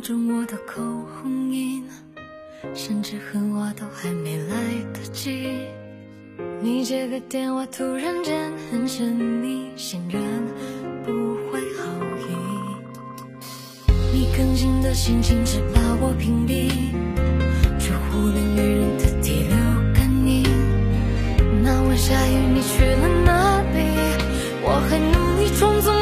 中我的口红印，甚至恨我都还没来得及。你接个电话，突然间很神秘，显然不怀好意。你更新的心情只把我屏蔽，却忽略女人的第六感应。那晚下雨，你去了哪里？我还努力装作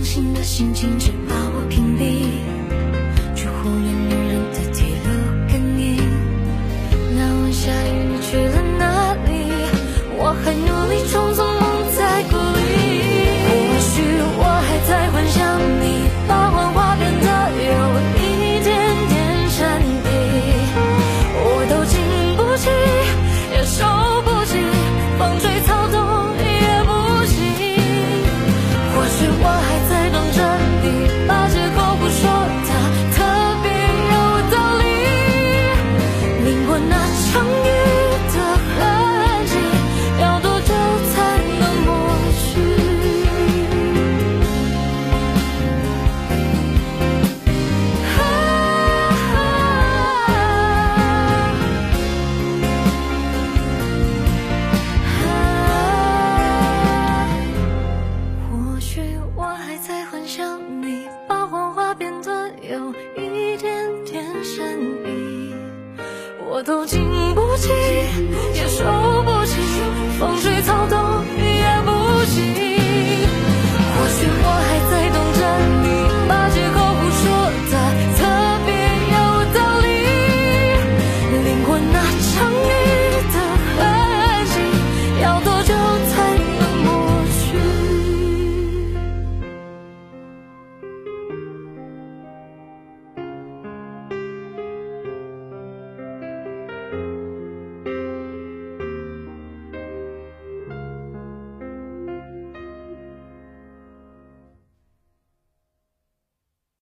伤心的心情只把我屏蔽，我都经不起也受不起风吹草动也不行或许我还在等着你把借口胡说的特别有道理。淋过那场